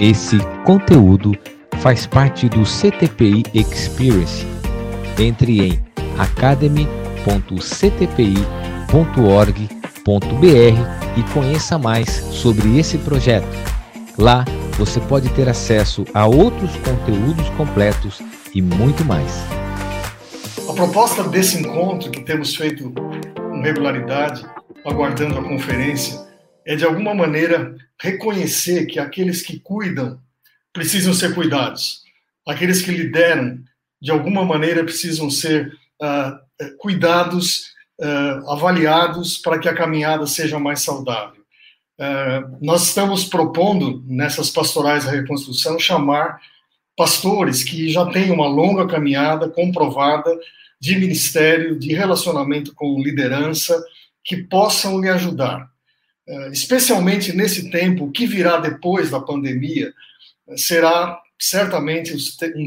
Esse conteúdo faz parte do CTPI Experience. Entre em academy.ctpi.org.br e conheça mais sobre esse projeto. Lá você pode ter acesso a outros conteúdos completos e muito mais. A proposta desse encontro que temos feito com regularidade, aguardando a conferência, é de alguma maneira reconhecer que aqueles que cuidam precisam ser cuidados, aqueles que lideram de alguma maneira precisam ser uh, cuidados, uh, avaliados para que a caminhada seja mais saudável. Uh, nós estamos propondo nessas pastorais da reconstrução chamar pastores que já têm uma longa caminhada comprovada de ministério, de relacionamento com liderança, que possam lhe ajudar. Especialmente nesse tempo, que virá depois da pandemia será certamente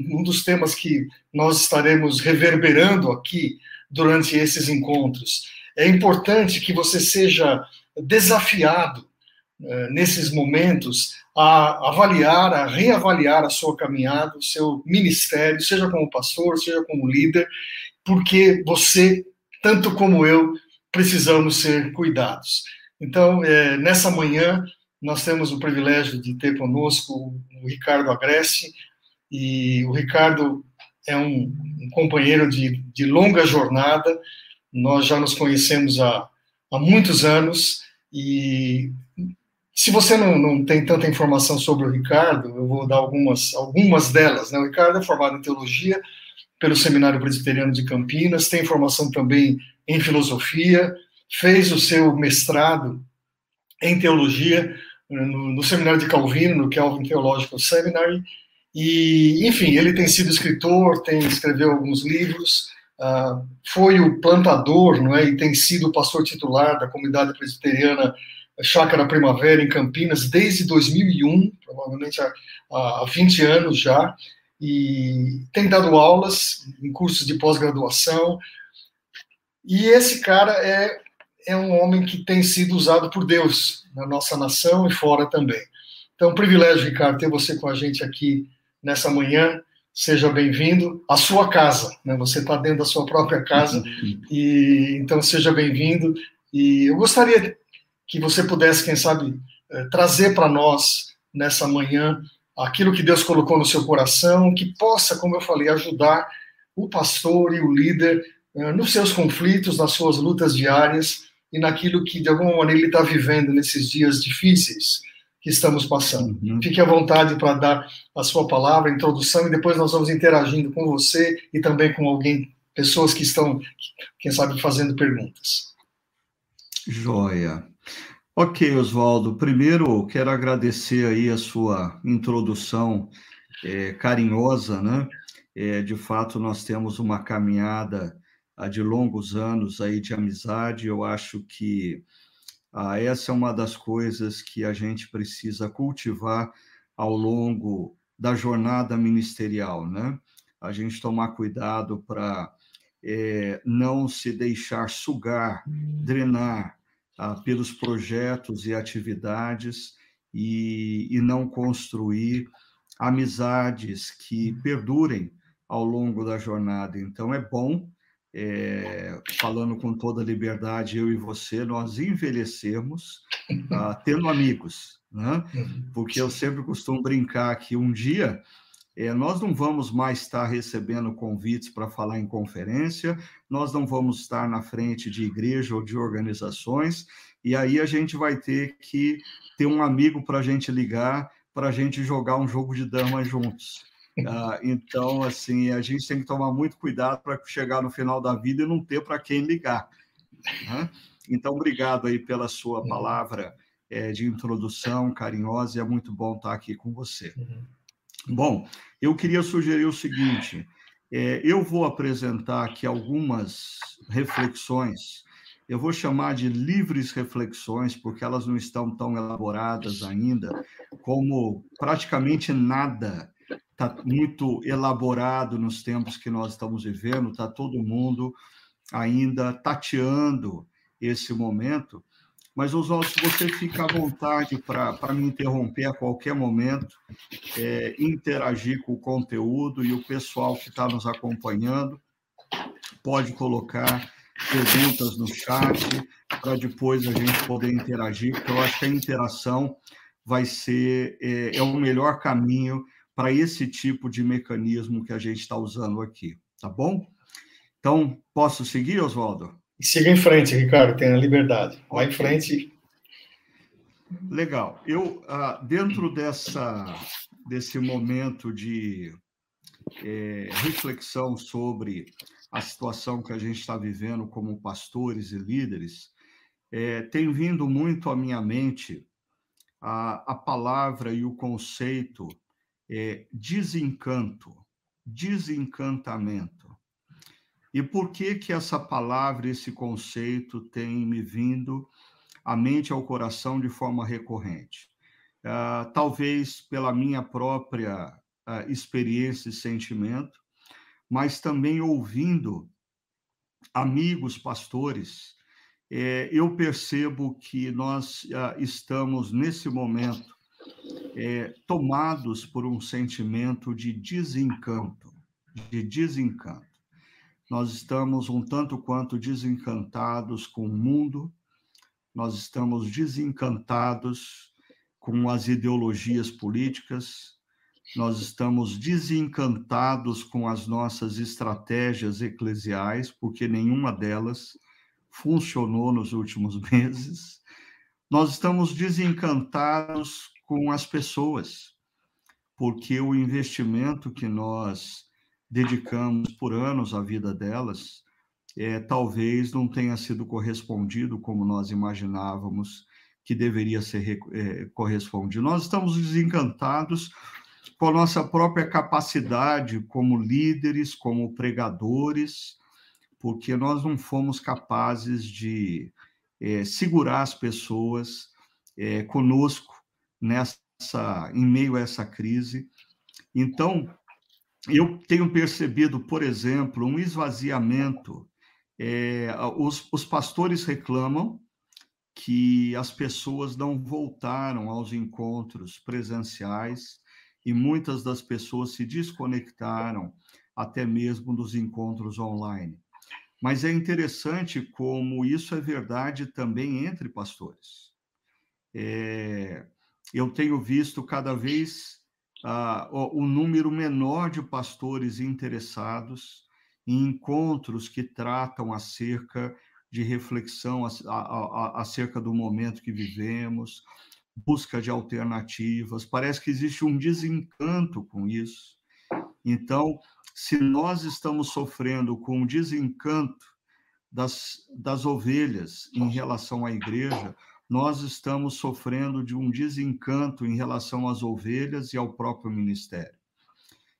um dos temas que nós estaremos reverberando aqui durante esses encontros. É importante que você seja desafiado eh, nesses momentos a avaliar, a reavaliar a sua caminhada, o seu ministério, seja como pastor, seja como líder, porque você, tanto como eu, precisamos ser cuidados. Então, é, nessa manhã, nós temos o privilégio de ter conosco o Ricardo Agreste, e o Ricardo é um, um companheiro de, de, longa jornada, nós já nos conhecemos há, há muitos anos, e se você não, não tem tanta informação sobre o Ricardo, eu vou dar algumas, algumas delas. Né? O Ricardo é formado em teologia pelo Seminário Presbiteriano de Campinas, tem formação também em filosofia, fez o seu mestrado em teologia no, no seminário de Calvino, no Calvin Theological Seminary, e, enfim, ele tem sido escritor, tem escreveu alguns livros, uh, foi o plantador, não é, e tem sido o pastor titular da comunidade presbiteriana Chácara Primavera em Campinas desde 2001, provavelmente há, há 20 anos já, e tem dado aulas em cursos de pós-graduação. E esse cara é é um homem que tem sido usado por Deus na nossa nação e fora também. Então, um privilégio, Ricardo, ter você com a gente aqui nessa manhã. Seja bem-vindo à sua casa, né? Você está dentro da sua própria casa e então seja bem-vindo. E eu gostaria que você pudesse, quem sabe, eh, trazer para nós nessa manhã aquilo que Deus colocou no seu coração, que possa, como eu falei, ajudar o pastor e o líder eh, nos seus conflitos, nas suas lutas diárias e naquilo que, de alguma maneira, ele está vivendo nesses dias difíceis que estamos passando. Uhum. Fique à vontade para dar a sua palavra, a introdução, e depois nós vamos interagindo com você e também com alguém, pessoas que estão, quem sabe, fazendo perguntas. Joia. Ok, Oswaldo. Primeiro, quero agradecer aí a sua introdução é, carinhosa, né? É, de fato, nós temos uma caminhada de longos anos aí de amizade. Eu acho que ah, essa é uma das coisas que a gente precisa cultivar ao longo da jornada ministerial, né? A gente tomar cuidado para é, não se deixar sugar, drenar ah, pelos projetos e atividades e, e não construir amizades que perdurem ao longo da jornada. Então, é bom é, falando com toda liberdade, eu e você, nós envelhecemos uh, tendo amigos, né? Uhum. Porque eu sempre costumo brincar que um dia é, nós não vamos mais estar recebendo convites para falar em conferência, nós não vamos estar na frente de igreja ou de organizações, e aí a gente vai ter que ter um amigo para a gente ligar, para a gente jogar um jogo de dama juntos. Ah, então, assim, a gente tem que tomar muito cuidado para chegar no final da vida e não ter para quem ligar. Né? Então, obrigado aí pela sua palavra é, de introdução carinhosa, e é muito bom estar aqui com você. Uhum. Bom, eu queria sugerir o seguinte: é, eu vou apresentar aqui algumas reflexões. Eu vou chamar de livres reflexões, porque elas não estão tão elaboradas ainda, como praticamente nada está muito elaborado nos tempos que nós estamos vivendo, está todo mundo ainda tateando esse momento, Mas, Oswaldo, se você fica à vontade para me interromper a qualquer momento, é, interagir com o conteúdo e o pessoal que está nos acompanhando pode colocar perguntas no chat para depois a gente poder interagir, porque eu acho que a interação vai ser é, é o melhor caminho para esse tipo de mecanismo que a gente está usando aqui, tá bom? Então, posso seguir, Oswaldo? Siga em frente, Ricardo, tenha liberdade. Vai em frente. Legal. Eu, ah, dentro dessa, desse momento de é, reflexão sobre a situação que a gente está vivendo como pastores e líderes, é, tem vindo muito à minha mente a, a palavra e o conceito é, desencanto, desencantamento. E por que que essa palavra, esse conceito tem me vindo à mente ao coração de forma recorrente? Uh, talvez pela minha própria uh, experiência e sentimento, mas também ouvindo amigos pastores, eh, eu percebo que nós uh, estamos nesse momento é, tomados por um sentimento de desencanto, de desencanto. Nós estamos um tanto quanto desencantados com o mundo, nós estamos desencantados com as ideologias políticas, nós estamos desencantados com as nossas estratégias eclesiais, porque nenhuma delas funcionou nos últimos meses. Nós estamos desencantados com as pessoas, porque o investimento que nós dedicamos por anos à vida delas é, talvez não tenha sido correspondido como nós imaginávamos que deveria ser é, correspondido. Nós estamos desencantados com a nossa própria capacidade como líderes, como pregadores, porque nós não fomos capazes de é, segurar as pessoas é, conosco nessa em meio a essa crise. Então, eu tenho percebido, por exemplo, um esvaziamento. É, os, os pastores reclamam que as pessoas não voltaram aos encontros presenciais e muitas das pessoas se desconectaram até mesmo dos encontros online. Mas é interessante como isso é verdade também entre pastores. É, eu tenho visto cada vez uh, número menor de pastores interessados em encontros que tratam acerca de reflexão acerca do momento que vivemos, busca de alternativas. Parece que existe um desencanto com isso. Então, se nós estamos sofrendo com o desencanto das, das ovelhas em relação à igreja, nós estamos sofrendo de um desencanto em relação às ovelhas e ao próprio ministério.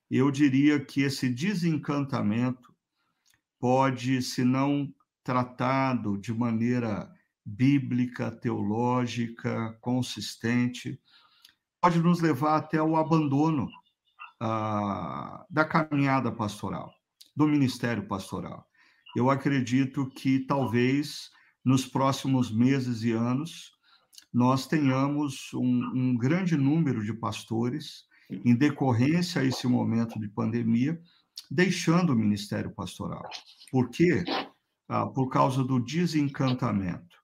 Eu diria que esse desencantamento pode, se não tratado de maneira bíblica, teológica, consistente, pode nos levar até o abandono ah, da caminhada pastoral, do ministério pastoral. Eu acredito que talvez nos próximos meses e anos, nós tenhamos um, um grande número de pastores, em decorrência a esse momento de pandemia, deixando o ministério pastoral. Por quê? Ah, por causa do desencantamento.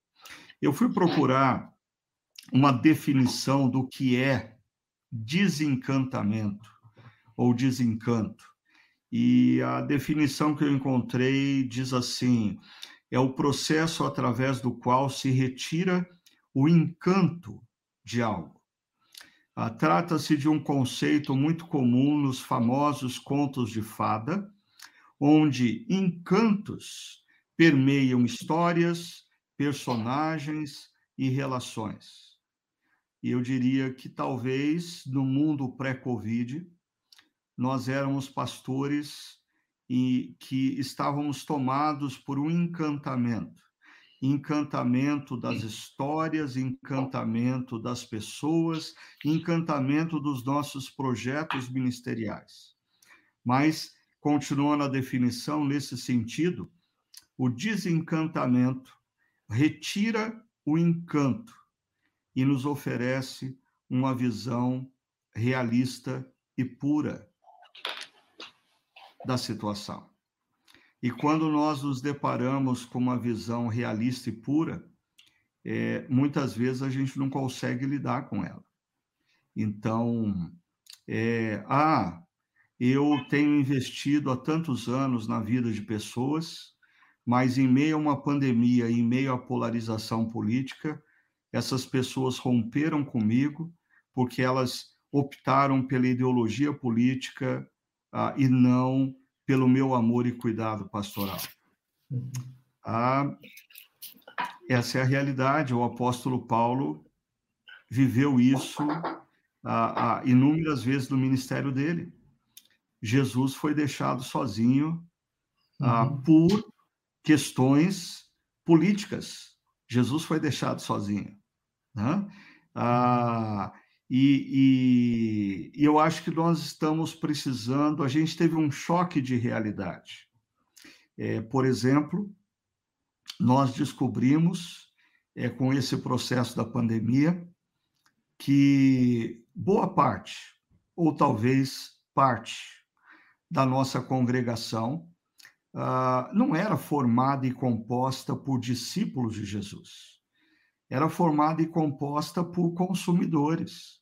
Eu fui procurar uma definição do que é desencantamento ou desencanto. E a definição que eu encontrei diz assim: é o processo através do qual se retira o encanto de algo. Ah, Trata-se de um conceito muito comum nos famosos contos de fada, onde encantos permeiam histórias, personagens e relações. E eu diria que talvez no mundo pré-Covid, nós éramos pastores e que estávamos tomados por um encantamento. Encantamento das histórias, encantamento das pessoas, encantamento dos nossos projetos ministeriais. Mas, continuando a definição nesse sentido, o desencantamento retira o encanto e nos oferece uma visão realista e pura da situação. E quando nós nos deparamos com uma visão realista e pura, é, muitas vezes a gente não consegue lidar com ela. Então, é, ah, eu tenho investido há tantos anos na vida de pessoas, mas em meio a uma pandemia, em meio à polarização política, essas pessoas romperam comigo porque elas optaram pela ideologia política ah, e não pelo meu amor e cuidado pastoral. Ah, essa é a realidade. O apóstolo Paulo viveu isso ah, ah, inúmeras vezes no ministério dele. Jesus foi deixado sozinho ah, uhum. por questões políticas. Jesus foi deixado sozinho. Né? Ah, e, e, e, eu acho que nós estamos precisando. A gente teve um choque de realidade. É, por exemplo, nós descobrimos, é, com esse processo da pandemia, que boa parte, ou talvez parte, da nossa congregação uh, não era formada e composta por discípulos de Jesus, era formada e composta por consumidores.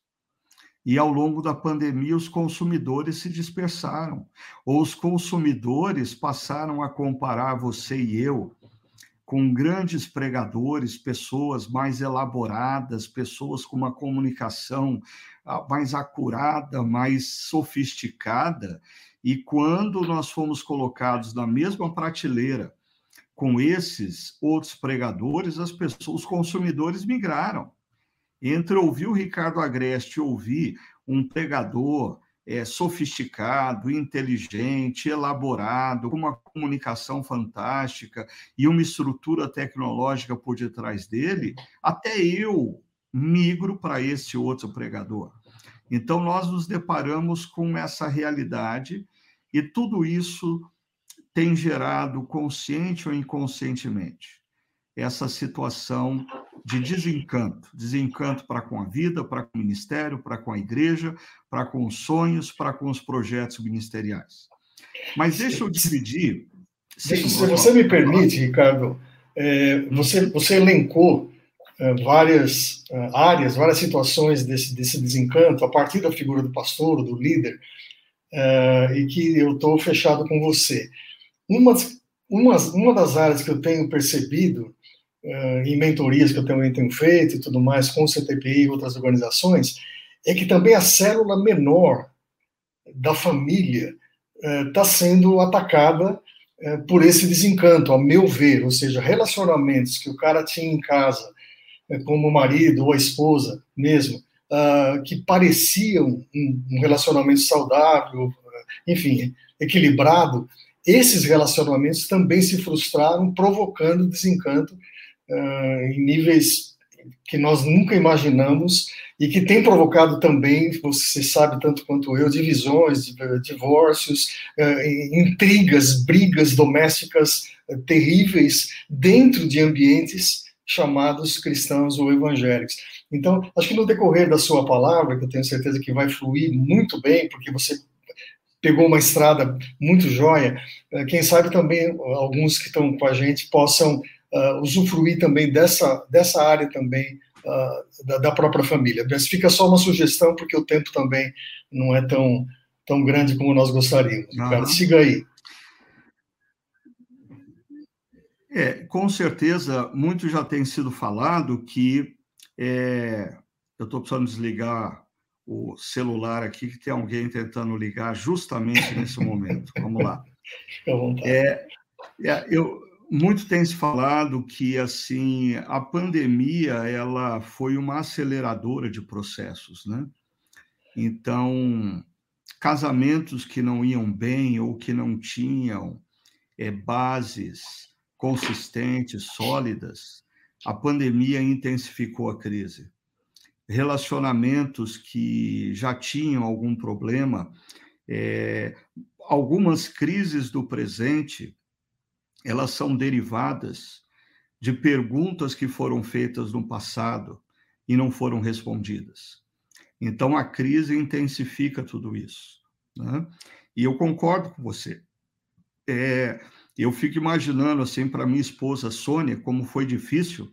E ao longo da pandemia, os consumidores se dispersaram, ou os consumidores passaram a comparar você e eu com grandes pregadores, pessoas mais elaboradas, pessoas com uma comunicação ah, mais acurada, mais sofisticada. E quando nós fomos colocados na mesma prateleira com esses outros pregadores, as pessoas, os consumidores migraram. Entre ouvir o Ricardo Agreste e ouvir um pregador é, sofisticado, inteligente, elaborado, com uma comunicação fantástica e uma estrutura tecnológica por detrás dele, até eu migro para esse outro pregador. Então, nós nos deparamos com essa realidade e tudo isso tem gerado, consciente ou inconscientemente, essa situação de desencanto, desencanto para com a vida, para com o ministério, para com a igreja, para com os sonhos, para com os projetos ministeriais. Mas deixa eu dividir. Sim, se você me permite, Ricardo, é, você, você elencou é, várias é, áreas, várias situações desse, desse desencanto a partir da figura do pastor, do líder, e que eu estou fechado com você. Uma, uma, uma das áreas que eu tenho percebido em mentorias que eu também tenho feito e tudo mais com o CTPI e outras organizações, é que também a célula menor da família está uh, sendo atacada uh, por esse desencanto, a meu ver, ou seja, relacionamentos que o cara tinha em casa, como o marido ou a esposa mesmo, que pareciam um relacionamento saudável, enfim, equilibrado, esses relacionamentos também se frustraram, provocando desencanto uh, em níveis que nós nunca imaginamos e que tem provocado também, você sabe tanto quanto eu, divisões, divórcios, uh, intrigas, brigas domésticas terríveis dentro de ambientes chamados cristãos ou evangélicos. Então, acho que no decorrer da sua palavra, que eu tenho certeza que vai fluir muito bem, porque você pegou uma estrada muito jóia, quem sabe também alguns que estão com a gente possam uh, usufruir também dessa, dessa área também uh, da, da, própria família. Mas fica só uma sugestão, porque o tempo também não é tão, tão grande como nós gostaríamos. Uhum. Cara, siga aí. É, com certeza, muito já tem sido falado que é, eu estou precisando desligar o celular aqui, que tem alguém tentando ligar justamente nesse momento. Vamos lá. É, é, eu, muito tem se falado que assim a pandemia ela foi uma aceleradora de processos, né? Então casamentos que não iam bem ou que não tinham é, bases consistentes, sólidas, a pandemia intensificou a crise. Relacionamentos que já tinham algum problema, é, algumas crises do presente elas são derivadas de perguntas que foram feitas no passado e não foram respondidas. Então, a crise intensifica tudo isso. Né? E eu concordo com você. É, eu fico imaginando, assim, para minha esposa Sônia, como foi difícil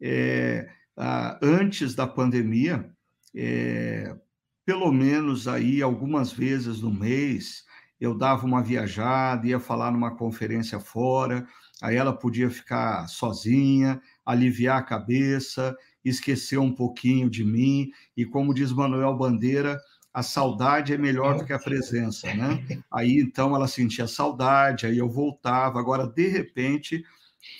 é, a, antes da pandemia, é, pelo menos aí algumas vezes no mês, eu dava uma viajada, ia falar numa conferência fora, aí ela podia ficar sozinha, aliviar a cabeça, esquecer um pouquinho de mim, e como diz Manuel Bandeira, a saudade é melhor do que a presença, né? Aí então ela sentia saudade, aí eu voltava. Agora, de repente,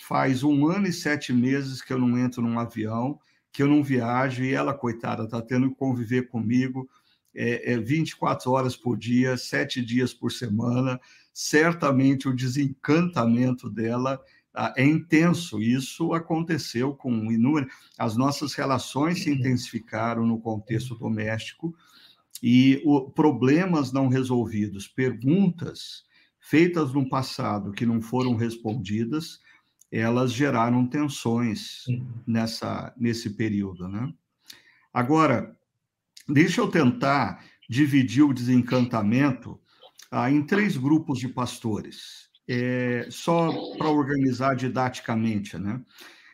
faz um ano e sete meses que eu não entro num avião, que eu não viajo, e ela, coitada, está tendo que conviver comigo é, é 24 horas por dia, sete dias por semana. Certamente o desencantamento dela ah, é intenso. Isso aconteceu com inúmeras. As nossas relações se uhum. intensificaram no contexto doméstico e o, problemas não resolvidos, perguntas feitas no passado que não foram respondidas, elas geraram tensões nessa nesse período, né? Agora, deixa eu tentar dividir o desencantamento ah, em três grupos de pastores, é, só para organizar didaticamente, né?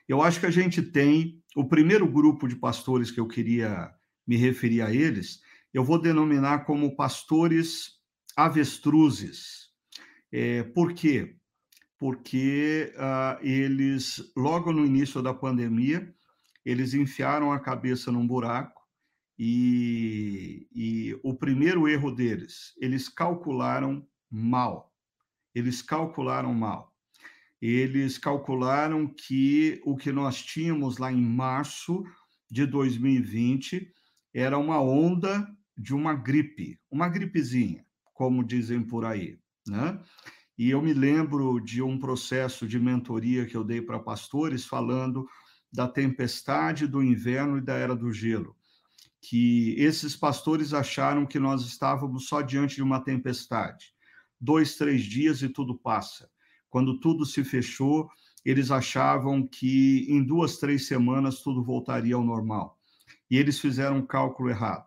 Eu acho que a gente tem o primeiro grupo de pastores que eu queria me referir a eles, eu vou denominar como pastores avestruzes. É, por quê? Porque ah, eles, logo no início da pandemia, eles enfiaram a cabeça num buraco e, e o primeiro erro deles, eles calcularam mal. Eles calcularam mal. Eles calcularam que o que nós tínhamos lá em março de 2020 era uma onda de uma gripe, uma gripezinha, como dizem por aí, né? E eu me lembro de um processo de mentoria que eu dei para pastores falando da tempestade do inverno e da era do gelo, que esses pastores acharam que nós estávamos só diante de uma tempestade, dois, três dias e tudo passa. Quando tudo se fechou, eles achavam que em duas, três semanas tudo voltaria ao normal. E eles fizeram um cálculo errado.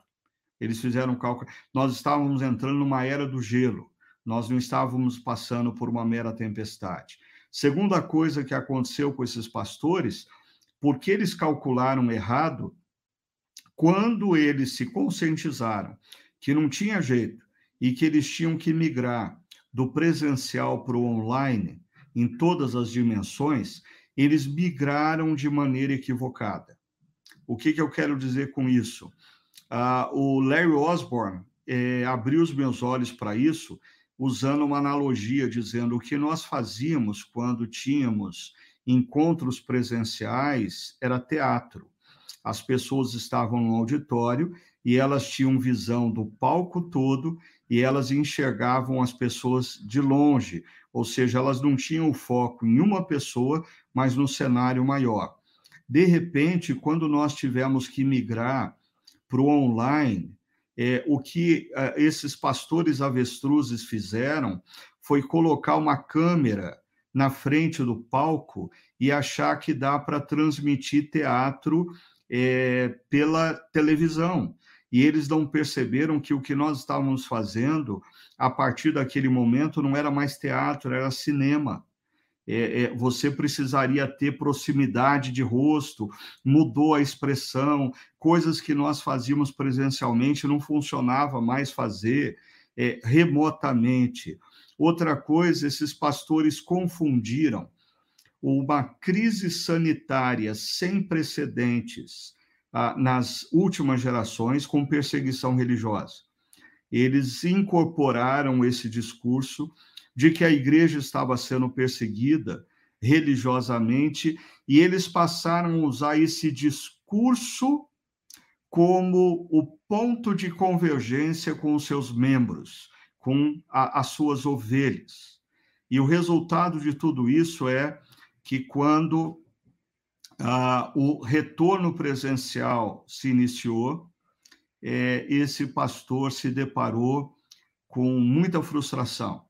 Eles fizeram um cálculo. Nós estávamos entrando numa era do gelo. Nós não estávamos passando por uma mera tempestade. Segunda coisa que aconteceu com esses pastores, porque eles calcularam errado, quando eles se conscientizaram que não tinha jeito e que eles tinham que migrar do presencial para o online em todas as dimensões, eles migraram de maneira equivocada. O que, que eu quero dizer com isso? Uh, o Larry Osborne é, abriu os meus olhos para isso, usando uma analogia, dizendo o que nós fazíamos quando tínhamos encontros presenciais era teatro. As pessoas estavam no auditório e elas tinham visão do palco todo e elas enxergavam as pessoas de longe, ou seja, elas não tinham o foco em uma pessoa, mas no cenário maior. De repente, quando nós tivemos que migrar para o online, é, o que é, esses pastores avestruzes fizeram foi colocar uma câmera na frente do palco e achar que dá para transmitir teatro é, pela televisão. E eles não perceberam que o que nós estávamos fazendo, a partir daquele momento, não era mais teatro, era cinema é, é, você precisaria ter proximidade de rosto, mudou a expressão, coisas que nós fazíamos presencialmente não funcionava mais fazer é, remotamente. Outra coisa, esses pastores confundiram uma crise sanitária sem precedentes ah, nas últimas gerações com perseguição religiosa. Eles incorporaram esse discurso de que a igreja estava sendo perseguida religiosamente e eles passaram a usar esse discurso como o ponto de convergência com os seus membros, com a, as suas ovelhas. E o resultado de tudo isso é que quando ah, o retorno presencial se iniciou, é, esse pastor se deparou com muita frustração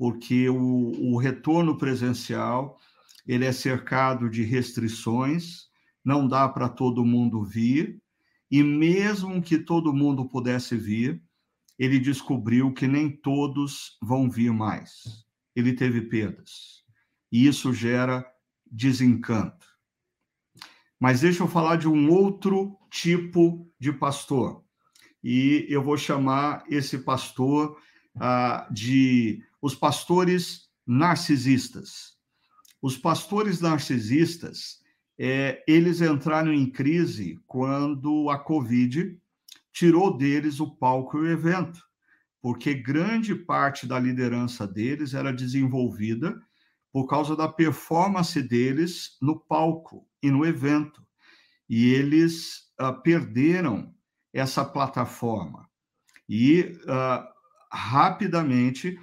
porque o, o retorno presencial ele é cercado de restrições, não dá para todo mundo vir, e mesmo que todo mundo pudesse vir, ele descobriu que nem todos vão vir mais. Ele teve perdas. E isso gera desencanto. Mas deixa eu falar de um outro tipo de pastor. E eu vou chamar esse pastor ah, de os pastores narcisistas. Os pastores narcisistas, é, eles entraram em crise quando a Covid tirou deles o palco e o evento, porque grande parte da liderança deles era desenvolvida por causa da performance deles no palco e no evento. E eles uh, perderam essa plataforma. E uh, rapidamente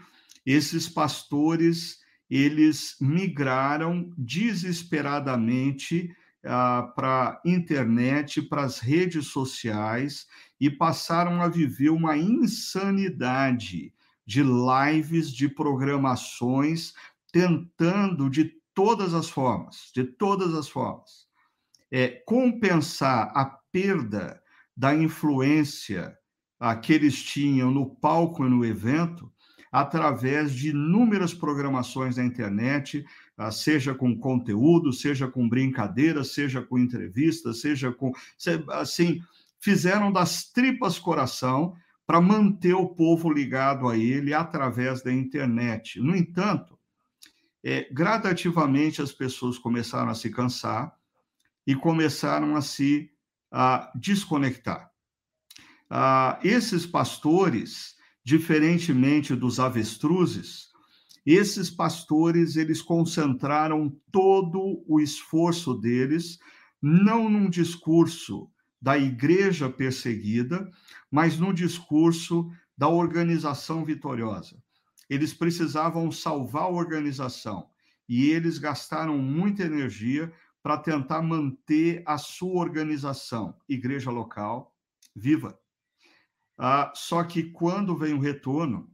esses pastores eles migraram desesperadamente uh, para a internet, para as redes sociais e passaram a viver uma insanidade de lives, de programações, tentando de todas as formas, de todas as formas, é, compensar a perda da influência que eles tinham no palco e no evento através de inúmeras programações na internet, ah, seja com conteúdo, seja com brincadeira, seja com entrevista, seja com. Assim, fizeram das tripas coração para manter o povo ligado a ele através da internet. No entanto, é, gradativamente as pessoas começaram a se cansar e começaram a se a desconectar. Ah, esses pastores diferentemente dos avestruzes, esses pastores eles concentraram todo o esforço deles não num discurso da igreja perseguida, mas no discurso da organização vitoriosa. Eles precisavam salvar a organização e eles gastaram muita energia para tentar manter a sua organização, igreja local, viva. Ah, só que quando vem o retorno,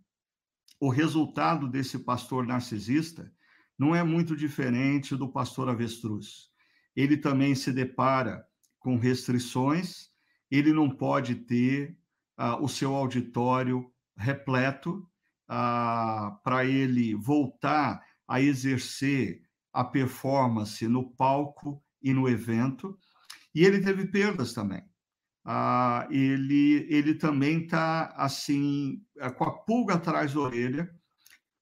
o resultado desse pastor narcisista não é muito diferente do pastor avestruz. Ele também se depara com restrições, ele não pode ter ah, o seu auditório repleto ah, para ele voltar a exercer a performance no palco e no evento. E ele teve perdas também ah, ele, ele também está assim é, com a pulga atrás da orelha.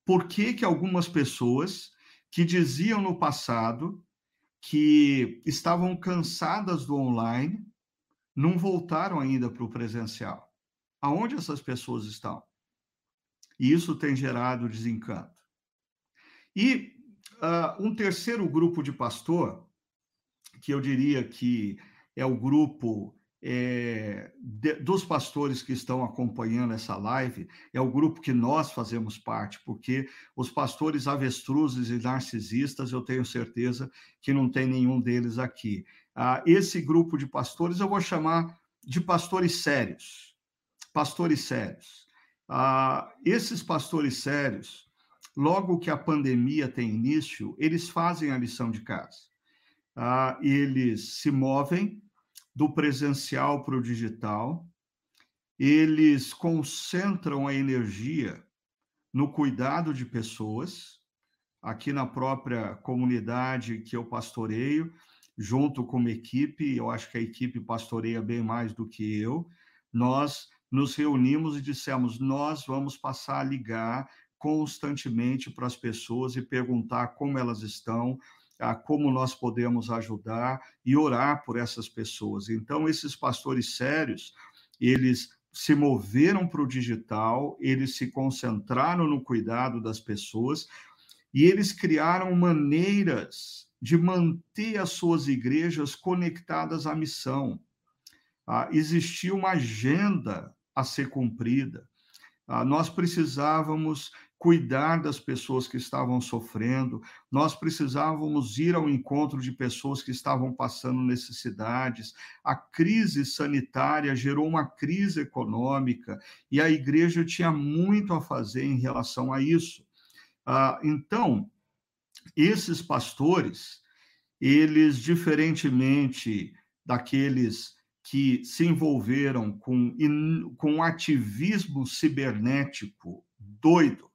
Por que, que algumas pessoas que diziam no passado que estavam cansadas do online não voltaram ainda para o presencial? Aonde essas pessoas estão? E isso tem gerado desencanto. E uh, um terceiro grupo de pastor, que eu diria que é o grupo é, de, dos pastores que estão acompanhando essa live, é o grupo que nós fazemos parte, porque os pastores avestruzes e narcisistas, eu tenho certeza que não tem nenhum deles aqui. Ah, esse grupo de pastores eu vou chamar de pastores sérios. Pastores sérios. Ah, esses pastores sérios, logo que a pandemia tem início, eles fazem a lição de casa. Ah, eles se movem do presencial para o digital, eles concentram a energia no cuidado de pessoas, aqui na própria comunidade que eu pastoreio, junto com uma equipe, eu acho que a equipe pastoreia bem mais do que eu, nós nos reunimos e dissemos: nós vamos passar a ligar constantemente para as pessoas e perguntar como elas estão, como nós podemos ajudar e orar por essas pessoas. Então, esses pastores sérios, eles se moveram para o digital, eles se concentraram no cuidado das pessoas e eles criaram maneiras de manter as suas igrejas conectadas à missão. Ah, existia uma agenda a ser cumprida. Ah, nós precisávamos cuidar das pessoas que estavam sofrendo, nós precisávamos ir ao encontro de pessoas que estavam passando necessidades. A crise sanitária gerou uma crise econômica e a igreja tinha muito a fazer em relação a isso. Ah, então, esses pastores, eles, diferentemente daqueles que se envolveram com, com ativismo cibernético doido,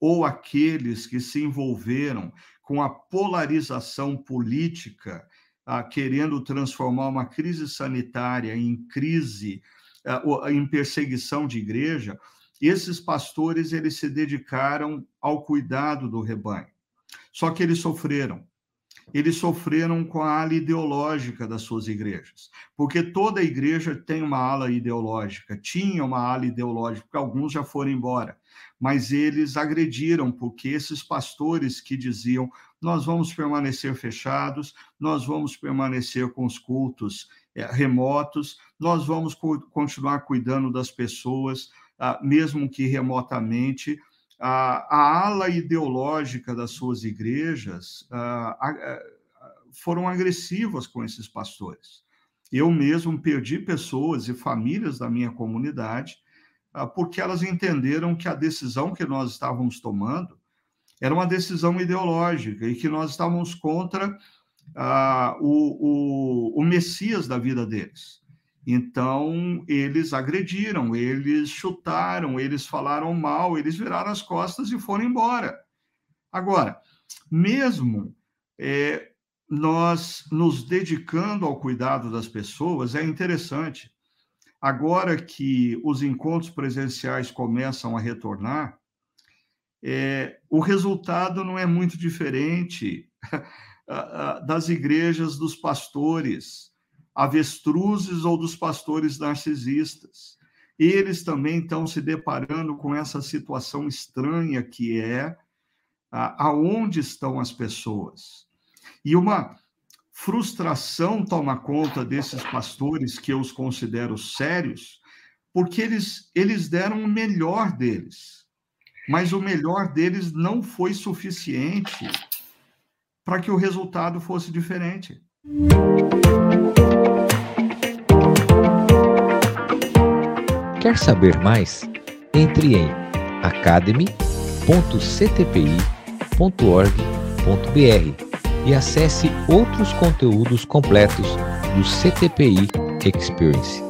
ou aqueles que se envolveram com a polarização política, ah, querendo transformar uma crise sanitária em crise, ah, em perseguição de igreja, esses pastores eles se dedicaram ao cuidado do rebanho. Só que eles sofreram eles sofreram com a ala ideológica das suas igrejas, porque toda igreja tem uma ala ideológica, tinha uma ala ideológica, porque alguns já foram embora, mas eles agrediram, porque esses pastores que diziam: nós vamos permanecer fechados, nós vamos permanecer com os cultos é, remotos, nós vamos co continuar cuidando das pessoas, ah, mesmo que remotamente a, a ala ideológica das suas igrejas a, a, foram agressivas com esses pastores. Eu mesmo perdi pessoas e famílias da minha comunidade porque elas entenderam que a decisão que nós estávamos tomando era uma decisão ideológica e que nós estávamos contra o, o, o Messias da vida deles. Então, eles agrediram, eles chutaram, eles falaram mal, eles viraram as costas e foram embora. Agora, mesmo é, nós nos dedicando ao cuidado das pessoas, é interessante. Agora que os encontros presenciais começam a retornar, é, o resultado não é muito diferente das igrejas dos pastores avestruzes ou dos pastores narcisistas. Eles também estão se deparando com essa situação estranha que é aonde estão as pessoas. E uma frustração toma conta desses pastores que eu os considero sérios, porque eles, eles deram o melhor deles, mas o melhor deles não foi suficiente para que o resultado fosse diferente. Quer saber mais? Entre em academy.ctpi.org.br e acesse outros conteúdos completos do CTPI Experience.